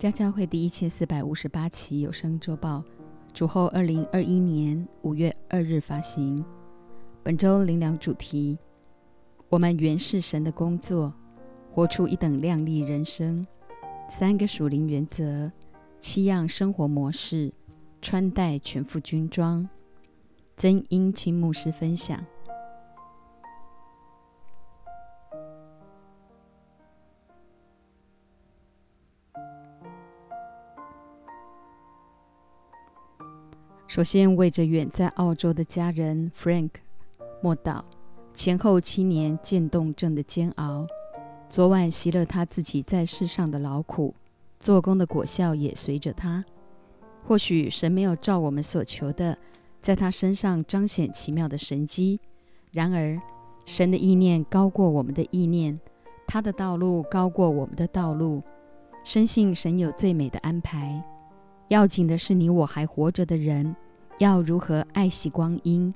家教会第一千四百五十八期有声周报，主后二零二一年五月二日发行。本周灵粮主题：我们原是神的工作，活出一等亮丽人生。三个属灵原则，七样生活模式，穿戴全副军装。曾英清牧师分享。首先，为着远在澳洲的家人 Frank 莫祷，前后七年渐冻症的煎熬，昨晚习了他自己在世上的劳苦，做工的果效也随着他。或许神没有照我们所求的，在他身上彰显奇妙的神迹。然而，神的意念高过我们的意念，他的道路高过我们的道路。深信神有最美的安排。要紧的是，你我还活着的人，要如何爱惜光阴，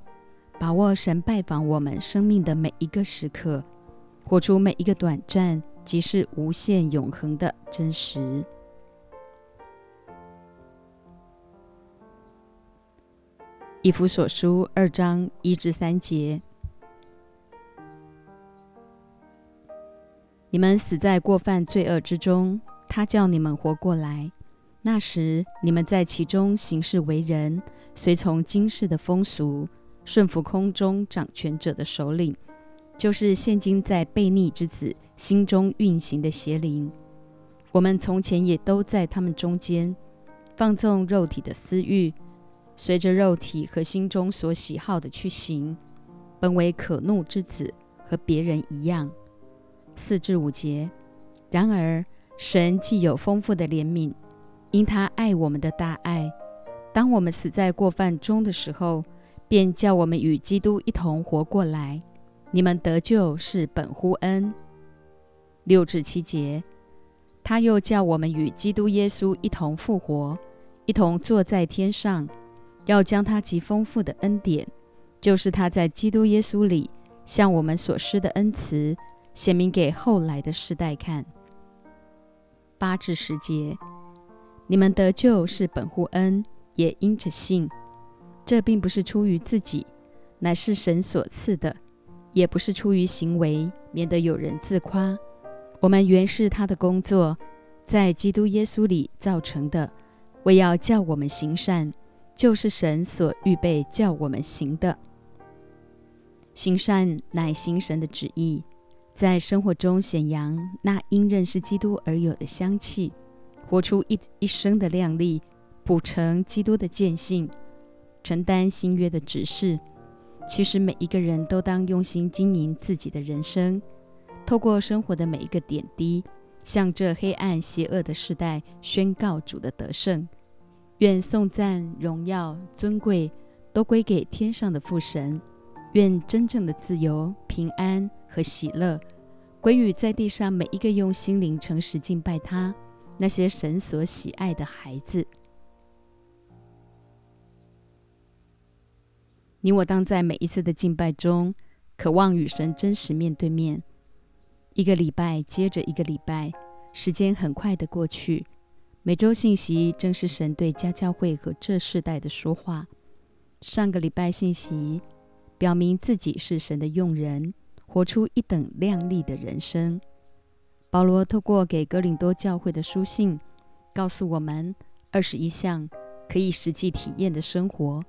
把握神拜访我们生命的每一个时刻，活出每一个短暂即是无限永恒的真实。以弗所书二章一至三节：你们死在过犯罪恶之中，他叫你们活过来。那时，你们在其中行事为人，随从今世的风俗，顺服空中掌权者的首领，就是现今在悖逆之子心中运行的邪灵。我们从前也都在他们中间，放纵肉体的私欲，随着肉体和心中所喜好的去行，本为可怒之子，和别人一样。四至五节。然而，神既有丰富的怜悯。因他爱我们的大爱，当我们死在过犯中的时候，便叫我们与基督一同活过来。你们得救是本乎恩。六至七节，他又叫我们与基督耶稣一同复活，一同坐在天上，要将他极丰富的恩典，就是他在基督耶稣里向我们所施的恩慈，显明给后来的世代看。八至十节。你们得救是本乎恩，也因着信。这并不是出于自己，乃是神所赐的；也不是出于行为，免得有人自夸。我们原是他的工作，在基督耶稣里造成的，为要叫我们行善，就是神所预备叫我们行的。行善乃行神的旨意，在生活中显扬那因认识基督而有的香气。活出一一生的亮丽，补成基督的见性，承担新约的指示。其实每一个人都当用心经营自己的人生，透过生活的每一个点滴，向这黑暗邪恶的时代宣告主的得胜。愿颂赞、荣耀、尊贵都归给天上的父神。愿真正的自由、平安和喜乐归于在地上每一个用心灵诚实敬拜他。那些神所喜爱的孩子，你我当在每一次的敬拜中，渴望与神真实面对面。一个礼拜接着一个礼拜，时间很快的过去。每周信息正是神对家教会和这世代的说话。上个礼拜信息表明自己是神的用人，活出一等亮丽的人生。保罗透过给哥林多教会的书信，告诉我们二十一项可以实际体验的生活。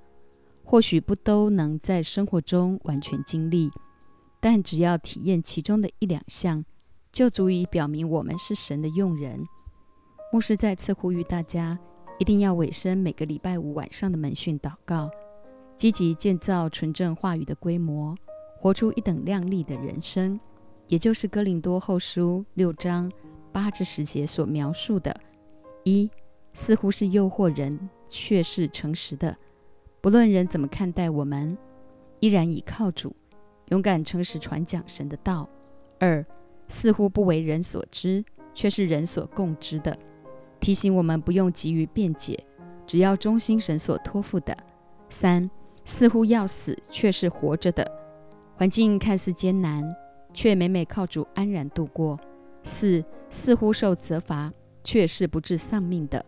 或许不都能在生活中完全经历，但只要体验其中的一两项，就足以表明我们是神的用人。牧师再次呼吁大家，一定要委身每个礼拜五晚上的门训祷告，积极建造纯正话语的规模，活出一等亮丽的人生。也就是哥林多后书六章八至十节所描述的：一似乎是诱惑人，却是诚实的；不论人怎么看待我们，依然倚靠主，勇敢诚实传讲神的道；二似乎不为人所知，却是人所共知的，提醒我们不用急于辩解，只要忠心神所托付的；三似乎要死，却是活着的，环境看似艰难。却每每靠主安然度过。四似乎受责罚，却是不致丧命的。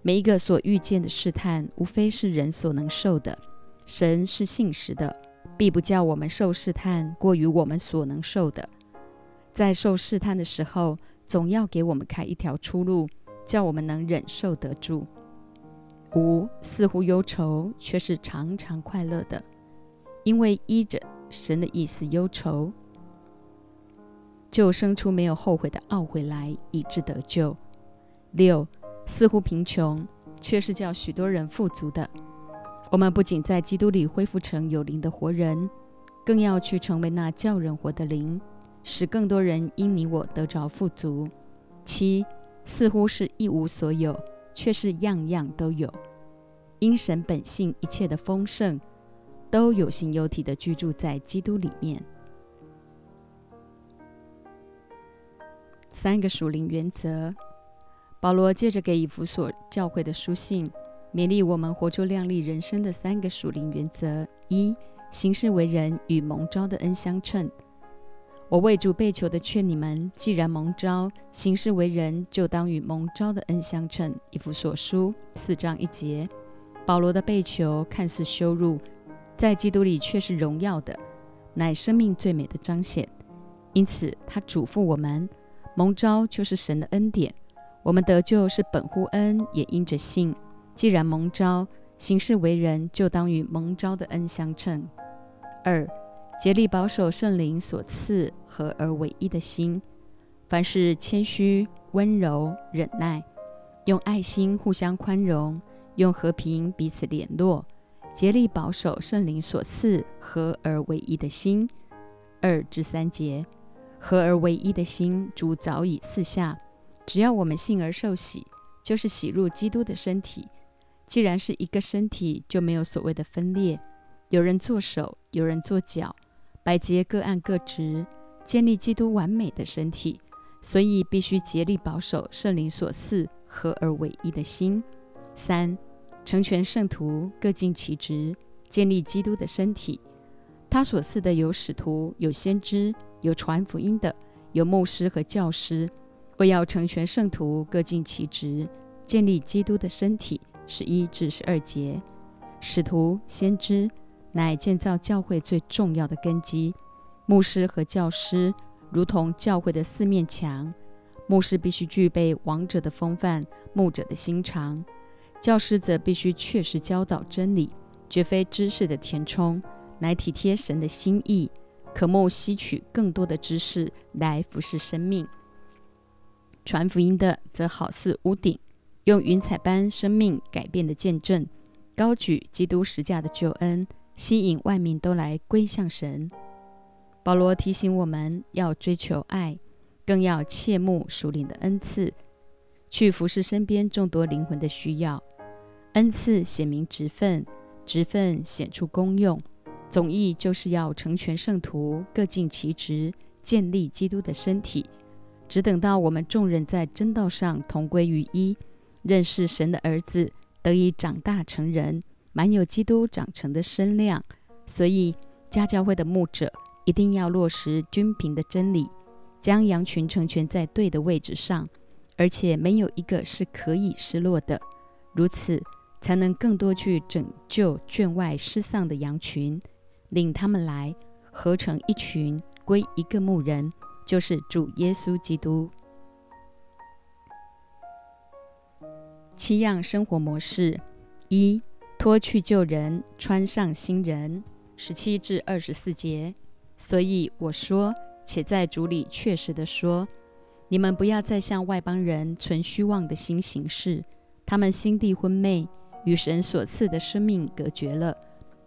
每一个所遇见的试探，无非是人所能受的。神是信实的，必不叫我们受试探过于我们所能受的。在受试探的时候，总要给我们开一条出路，叫我们能忍受得住。五似乎忧愁，却是常常快乐的，因为依着神的意思忧愁，就生出没有后悔的懊悔来，以致得救。六。似乎贫穷，却是叫许多人富足的。我们不仅在基督里恢复成有灵的活人，更要去成为那叫人活的灵，使更多人因你我得着富足。七，似乎是一无所有，却是样样都有。因神本性一切的丰盛，都有形有体的居住在基督里面。三个属灵原则。保罗借着给以弗所教会的书信，勉励我们活出亮丽人生的三个属灵原则：一、行事为人与蒙召的恩相称。我为主被求的劝你们，既然蒙召，行事为人就当与蒙召的恩相称。以弗所书四章一节。保罗的被求看似羞辱，在基督里却是荣耀的，乃生命最美的彰显。因此，他嘱咐我们，蒙召就是神的恩典。我们得救是本乎恩，也因着信。既然蒙召，行事为人，就当与蒙召的恩相称。二，竭力保守圣灵所赐合而为一的心，凡事谦虚、温柔、忍耐，用爱心互相宽容，用和平彼此联络，竭力保守圣灵所赐合而为一的心。二至三节，合而为一的心，主早已赐下。只要我们信而受洗，就是洗入基督的身体。既然是一个身体，就没有所谓的分裂。有人做手，有人做脚，百节各按各职，建立基督完美的身体。所以必须竭力保守圣灵所赐合而为一的心。三，成全圣徒，各尽其职，建立基督的身体。他所赐的有使徒，有先知，有传福音的，有牧师和教师。为要成全圣徒，各尽其职，建立基督的身体。十一至十二节，使徒、先知乃建造教会最重要的根基。牧师和教师如同教会的四面墙。牧师必须具备王者的风范，牧者的心肠；教师则必须确实教导真理，绝非知识的填充，乃体贴神的心意，渴慕吸取更多的知识来服侍生命。传福音的则好似屋顶，用云彩般生命改变的见证，高举基督十架的救恩，吸引万民都来归向神。保罗提醒我们要追求爱，更要切慕属灵的恩赐，去服侍身边众多灵魂的需要。恩赐显明职分，职分显出功用，总意就是要成全圣徒，各尽其职，建立基督的身体。只等到我们众人在真道上同归于一，认识神的儿子，得以长大成人，满有基督长成的身量。所以家教会的牧者一定要落实均平的真理，将羊群成全在对的位置上，而且没有一个是可以失落的。如此，才能更多去拯救圈外失丧的羊群，领他们来合成一群，归一个牧人。就是主耶稣基督。七样生活模式：一、脱去旧人，穿上新人。十七至二十四节。所以我说，且在主里确实的说，你们不要再向外邦人存虚妄的心行事。他们心地昏昧，与神所赐的生命隔绝了，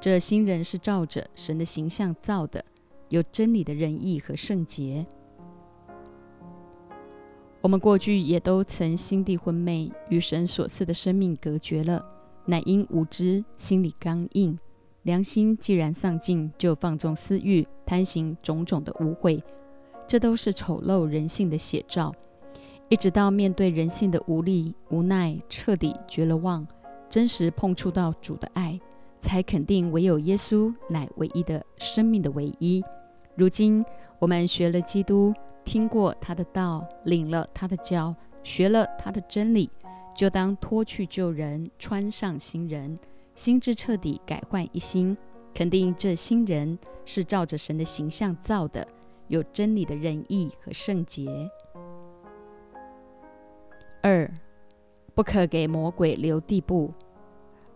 这新人是照着神的形象造的，有真理的仁义和圣洁。我们过去也都曾心地昏昧，与神所赐的生命隔绝了，乃因无知，心里刚硬，良心既然丧尽，就放纵私欲，贪行种种的污秽，这都是丑陋人性的写照。一直到面对人性的无力、无奈，彻底绝了望，真实碰触到主的爱，才肯定唯有耶稣乃唯一的生命的唯一。如今我们学了基督，听过他的道，领了他的教，学了他的真理，就当脱去旧人，穿上新人，心智彻底改换一新，肯定这新人是照着神的形象造的，有真理的仁义和圣洁。二，不可给魔鬼留地步。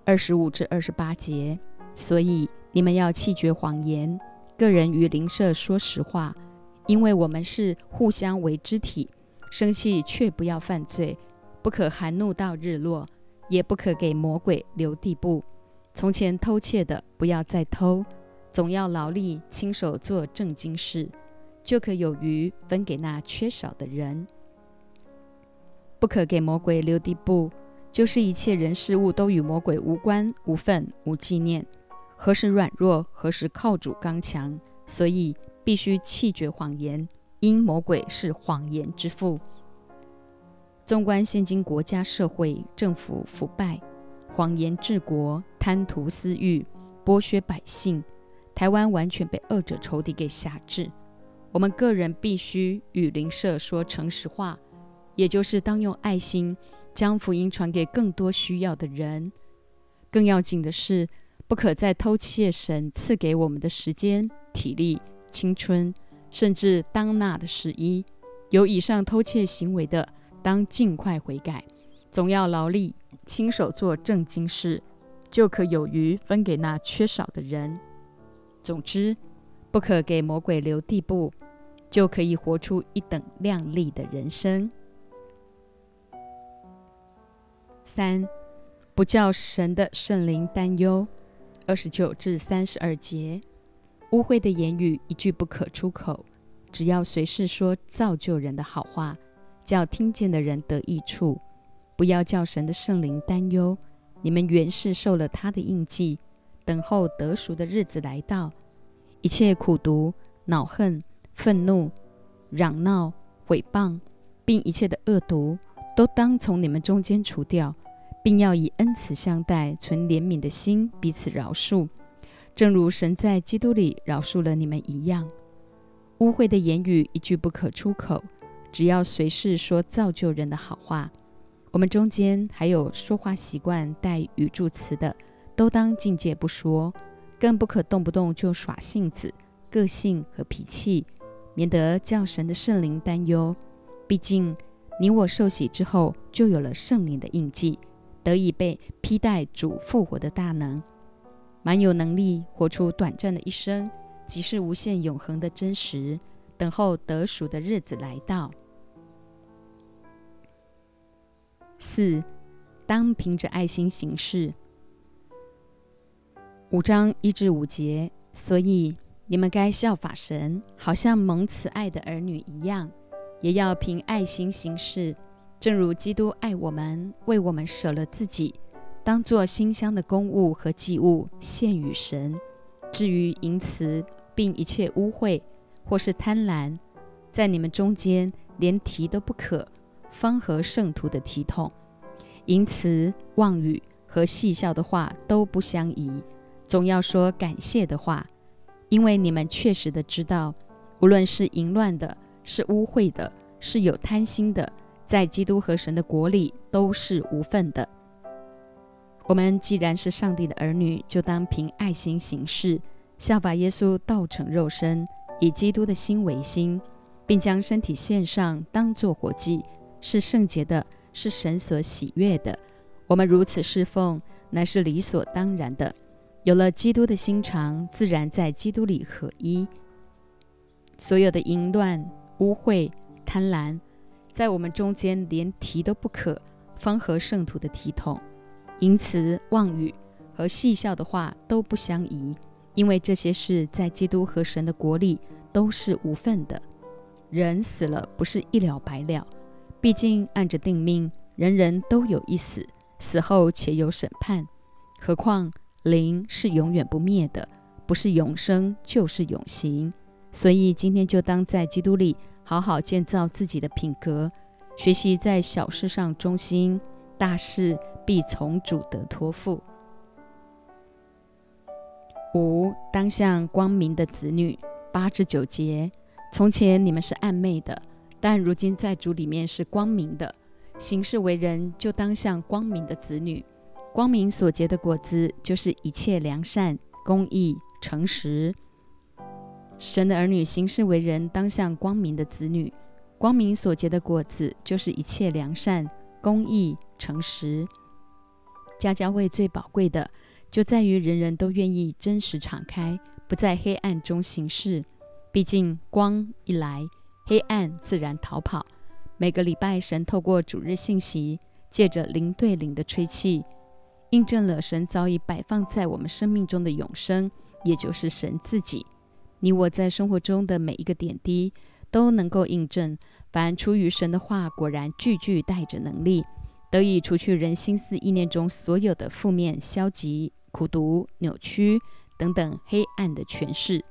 二十五至二十八节，所以你们要弃绝谎言，个人与邻舍说实话，因为我们是互相为肢体。生气却不要犯罪，不可含怒到日落，也不可给魔鬼留地步。从前偷窃的，不要再偷，总要劳力亲手做正经事，就可有余分给那缺少的人。不可给魔鬼留地步，就是一切人事物都与魔鬼无关、无份、无纪念。何时软弱，何时靠主刚强。所以必须弃绝谎言，因魔鬼是谎言之父。纵观现今国家社会，政府腐败，谎言治国，贪图私欲，剥削百姓，台湾完全被恶者仇敌给辖制。我们个人必须与邻舍说诚实话。也就是当用爱心将福音传给更多需要的人。更要紧的是，不可再偷窃神赐给我们的时间、体力、青春，甚至当纳的十一。有以上偷窃行为的，当尽快悔改，总要劳力亲手做正经事，就可有余分给那缺少的人。总之，不可给魔鬼留地步，就可以活出一等亮丽的人生。三，不叫神的圣灵担忧。二十九至三十二节，污秽的言语一句不可出口，只要随时说造就人的好话，叫听见的人得益处。不要叫神的圣灵担忧。你们原是受了他的印记，等候得赎的日子来到。一切苦毒、恼恨、愤怒、嚷闹、毁谤，并一切的恶毒。都当从你们中间除掉，并要以恩慈相待，存怜悯的心，彼此饶恕，正如神在基督里饶恕了你们一样。污秽的言语一句不可出口，只要随时说造就人的好话。我们中间还有说话习惯带语助词的，都当境界不说，更不可动不动就耍性子、个性和脾气，免得叫神的圣灵担忧。毕竟。你我受洗之后，就有了圣灵的印记，得以被披戴主复活的大能，蛮有能力活出短暂的一生，即是无限永恒的真实，等候得赎的日子来到。四，当凭着爱心行事。五章一至五节，所以你们该效法神，好像蒙慈爱的儿女一样。也要凭爱心行事，正如基督爱我们，为我们舍了自己，当做馨香的公物和祭物献与神。至于淫词，并一切污秽或是贪婪，在你们中间连提都不可，方合圣徒的体统。淫词、妄语和戏笑的话都不相宜，总要说感谢的话，因为你们确实的知道，无论是淫乱的。是污秽的，是有贪心的，在基督和神的国里都是无份的。我们既然是上帝的儿女，就当凭爱心行事，效法耶稣道成肉身，以基督的心为心，并将身体献上，当作活祭，是圣洁的，是神所喜悦的。我们如此侍奉，乃是理所当然的。有了基督的心肠，自然在基督里合一。所有的淫乱。污秽、贪婪，在我们中间连提都不可，方合圣徒的体统。淫词、妄语和戏笑的话都不相宜，因为这些事在基督和神的国里都是无份的。人死了不是一了百了，毕竟按着定命，人人都有一死，死后且有审判。何况灵是永远不灭的，不是永生就是永行。所以今天就当在基督里好好建造自己的品格，学习在小事上忠心，大事必从主得托付。五当向光明的子女，八至九节。从前你们是暗昧的。但如今在主里面是光明的，行事为人就当像光明的子女。光明所结的果子就是一切良善、公义、诚实。神的儿女行事为人当像光明的子女。光明所结的果子就是一切良善、公义、诚实。家家会最宝贵的，就在于人人都愿意真实敞开，不在黑暗中行事。毕竟光一来。黑暗自然逃跑。每个礼拜，神透过主日信息，借着灵对灵的吹气，印证了神早已摆放在我们生命中的永生，也就是神自己。你我在生活中的每一个点滴，都能够印证：凡出于神的话，果然句句带着能力，得以除去人心思意念中所有的负面、消极、苦毒、扭曲等等黑暗的诠释。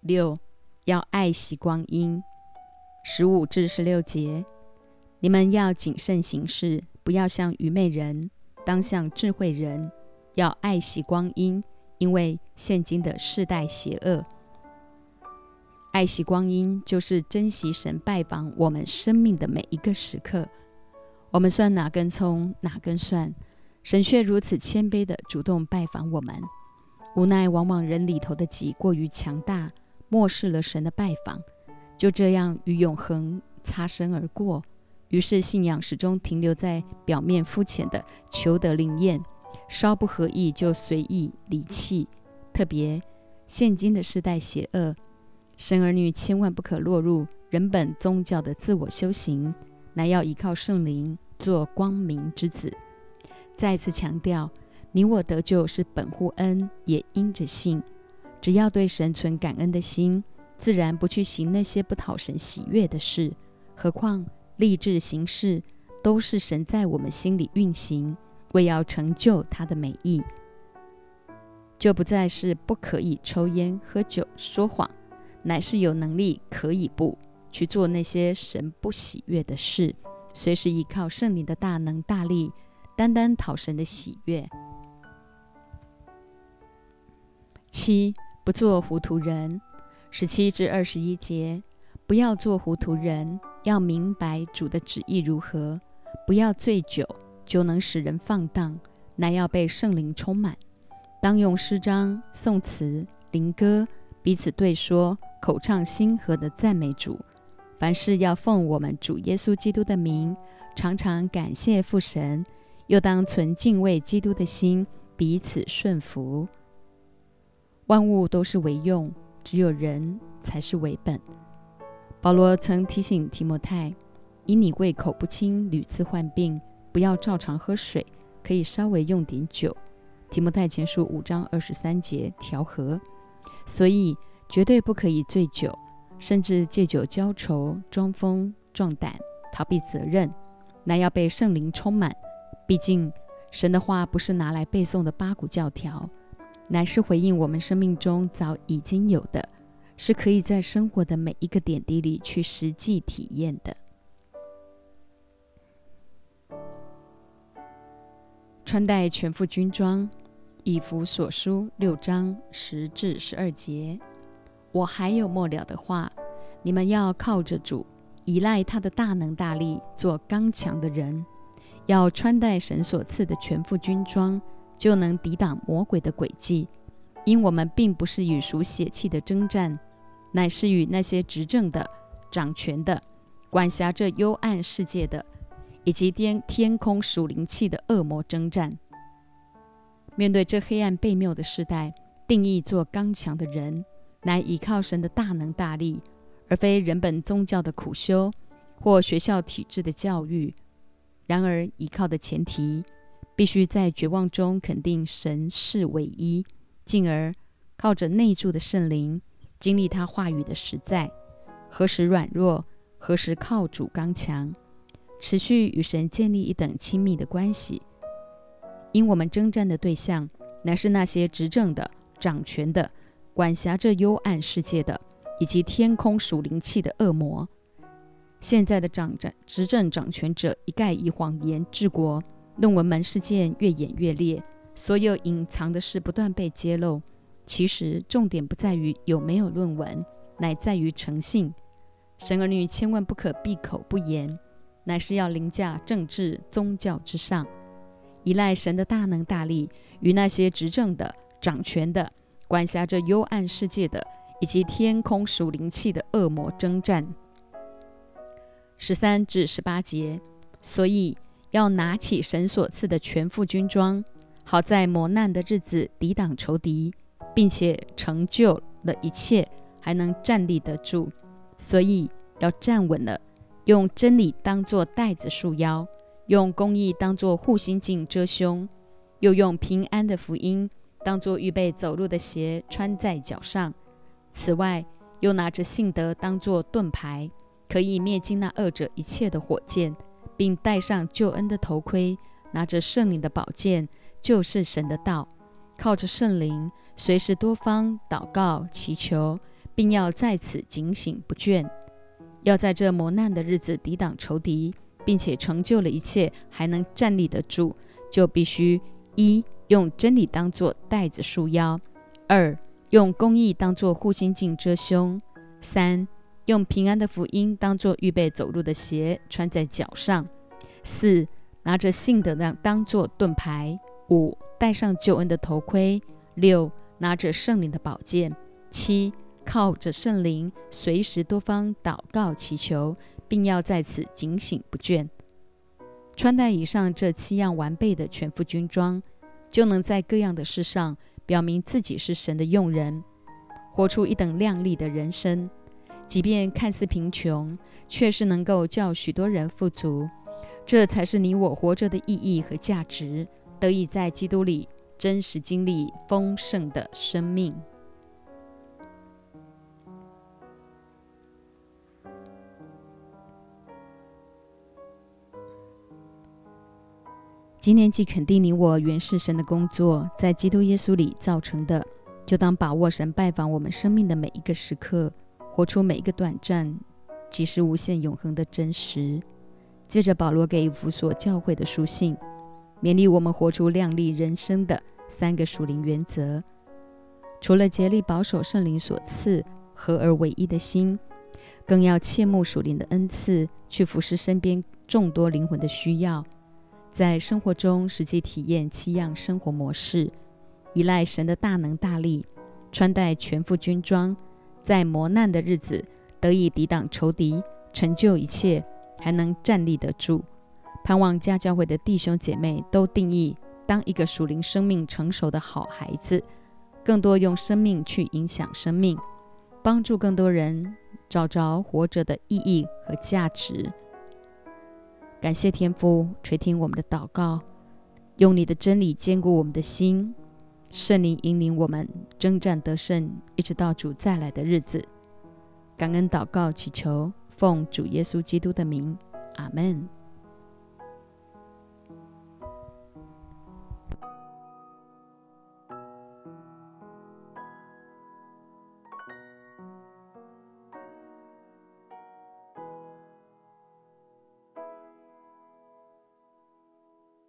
六要爱惜光阴，十五至十六节，你们要谨慎行事，不要像愚昧人，当像智慧人。要爱惜光阴，因为现今的世代邪恶。爱惜光阴，就是珍惜神拜访我们生命的每一个时刻。我们算哪根葱，哪根蒜，神却如此谦卑的主动拜访我们。无奈，往往人里头的己过于强大。漠视了神的拜访，就这样与永恒擦身而过。于是信仰始终停留在表面肤浅的求得灵验，稍不合意就随意离弃。特别现今的时代邪恶，神儿女千万不可落入人本宗教的自我修行，乃要依靠圣灵做光明之子。再次强调，你我得救是本乎恩，也因着信。只要对神存感恩的心，自然不去行那些不讨神喜悦的事。何况立志行事，都是神在我们心里运行，为要成就他的美意，就不再是不可以抽烟、喝酒、说谎，乃是有能力可以不去做那些神不喜悦的事，随时依靠圣灵的大能大力，单单讨神的喜悦。七。不做糊涂人，十七至二十一节，不要做糊涂人，要明白主的旨意如何。不要醉酒，就能使人放荡，乃要被圣灵充满。当用诗章、颂词、灵歌彼此对说，口唱心和的赞美主。凡事要奉我们主耶稣基督的名，常常感谢父神，又当存敬畏基督的心，彼此顺服。万物都是为用，只有人才是为本。保罗曾提醒提摩太：“以你胃口不清，屡次患病，不要照常喝水，可以稍微用点酒。”提摩太前书五章二十三节调和。所以绝对不可以醉酒，甚至借酒浇愁、装疯壮胆、逃避责任，那要被圣灵充满。毕竟神的话不是拿来背诵的八股教条。乃是回应我们生命中早已经有的，是可以在生活的每一个点滴里去实际体验的。穿戴全副军装，以弗所书六章十至十二节。我还有末了的话，你们要靠着主，依赖他的大能大力，做刚强的人，要穿戴神所赐的全副军装。就能抵挡魔鬼的诡计，因我们并不是与属血气的征战，乃是与那些执政的、掌权的、管辖这幽暗世界的，以及天天空属灵气的恶魔征战。面对这黑暗悖谬的时代，定义做刚强的人，乃依靠神的大能大力，而非人本宗教的苦修或学校体制的教育。然而，依靠的前提。必须在绝望中肯定神是唯一，进而靠着内住的圣灵，经历他话语的实在，何时软弱，何时靠主刚强，持续与神建立一等亲密的关系。因我们征战的对象乃是那些执政的、掌权的、管辖着幽暗世界的，以及天空属灵气的恶魔。现在的掌战执政掌权者一概以谎言治国，论文门事件越演越烈，所有隐藏的事不断被揭露。其实重点不在于有没有论文，乃在于诚信。神儿女千万不可闭口不言，乃是要凌驾政治宗教之上，依赖神的大能大力，与那些执政的、掌权的、管辖着幽暗世界的，以及天空属灵气的恶魔征战。十三至十八节，所以要拿起神所赐的全副军装，好在磨难的日子抵挡仇敌，并且成就了一切，还能站立得住。所以要站稳了，用真理当作带子束腰，用公义当作护心镜遮胸，又用平安的福音当作预备走路的鞋穿在脚上。此外，又拿着信德当作盾牌。可以灭尽那恶者一切的火箭，并戴上救恩的头盔，拿着圣灵的宝剑，就是神的道，靠着圣灵，随时多方祷告祈求，并要在此警醒不倦，要在这磨难的日子抵挡仇敌，并且成就了一切，还能站立得住，就必须一用真理当作带子束腰，二用公义当作护心镜遮胸，三。用平安的福音当做预备走路的鞋穿在脚上。四，拿着信德量当做盾牌。五，戴上救恩的头盔。六，拿着圣灵的宝剑。七，靠着圣灵，随时多方祷告祈求，并要在此警醒不倦。穿戴以上这七样完备的全副军装，就能在各样的事上表明自己是神的用人，活出一等亮丽的人生。即便看似贫穷，却是能够叫许多人富足，这才是你我活着的意义和价值，得以在基督里真实经历丰盛的生命。今年既肯定你我原是神的工作，在基督耶稣里造成的，就当把握神拜访我们生命的每一个时刻。活出每一个短暂，即是无限永恒的真实。接着，保罗给弗所教会的书信，勉励我们活出亮丽人生的三个属灵原则：除了竭力保守圣灵所赐合而为一的心，更要切慕属灵的恩赐，去服侍身边众多灵魂的需要，在生活中实际体验七样生活模式，依赖神的大能大力，穿戴全副军装。在磨难的日子得以抵挡仇敌，成就一切，还能站立得住。盼望家教会的弟兄姐妹都定义当一个属灵生命成熟的好孩子，更多用生命去影响生命，帮助更多人找着活着的意义和价值。感谢天父垂听我们的祷告，用你的真理坚固我们的心。圣灵引领我们征战得胜，一直到主再来的日子。感恩祷告祈求，奉主耶稣基督的名，阿门。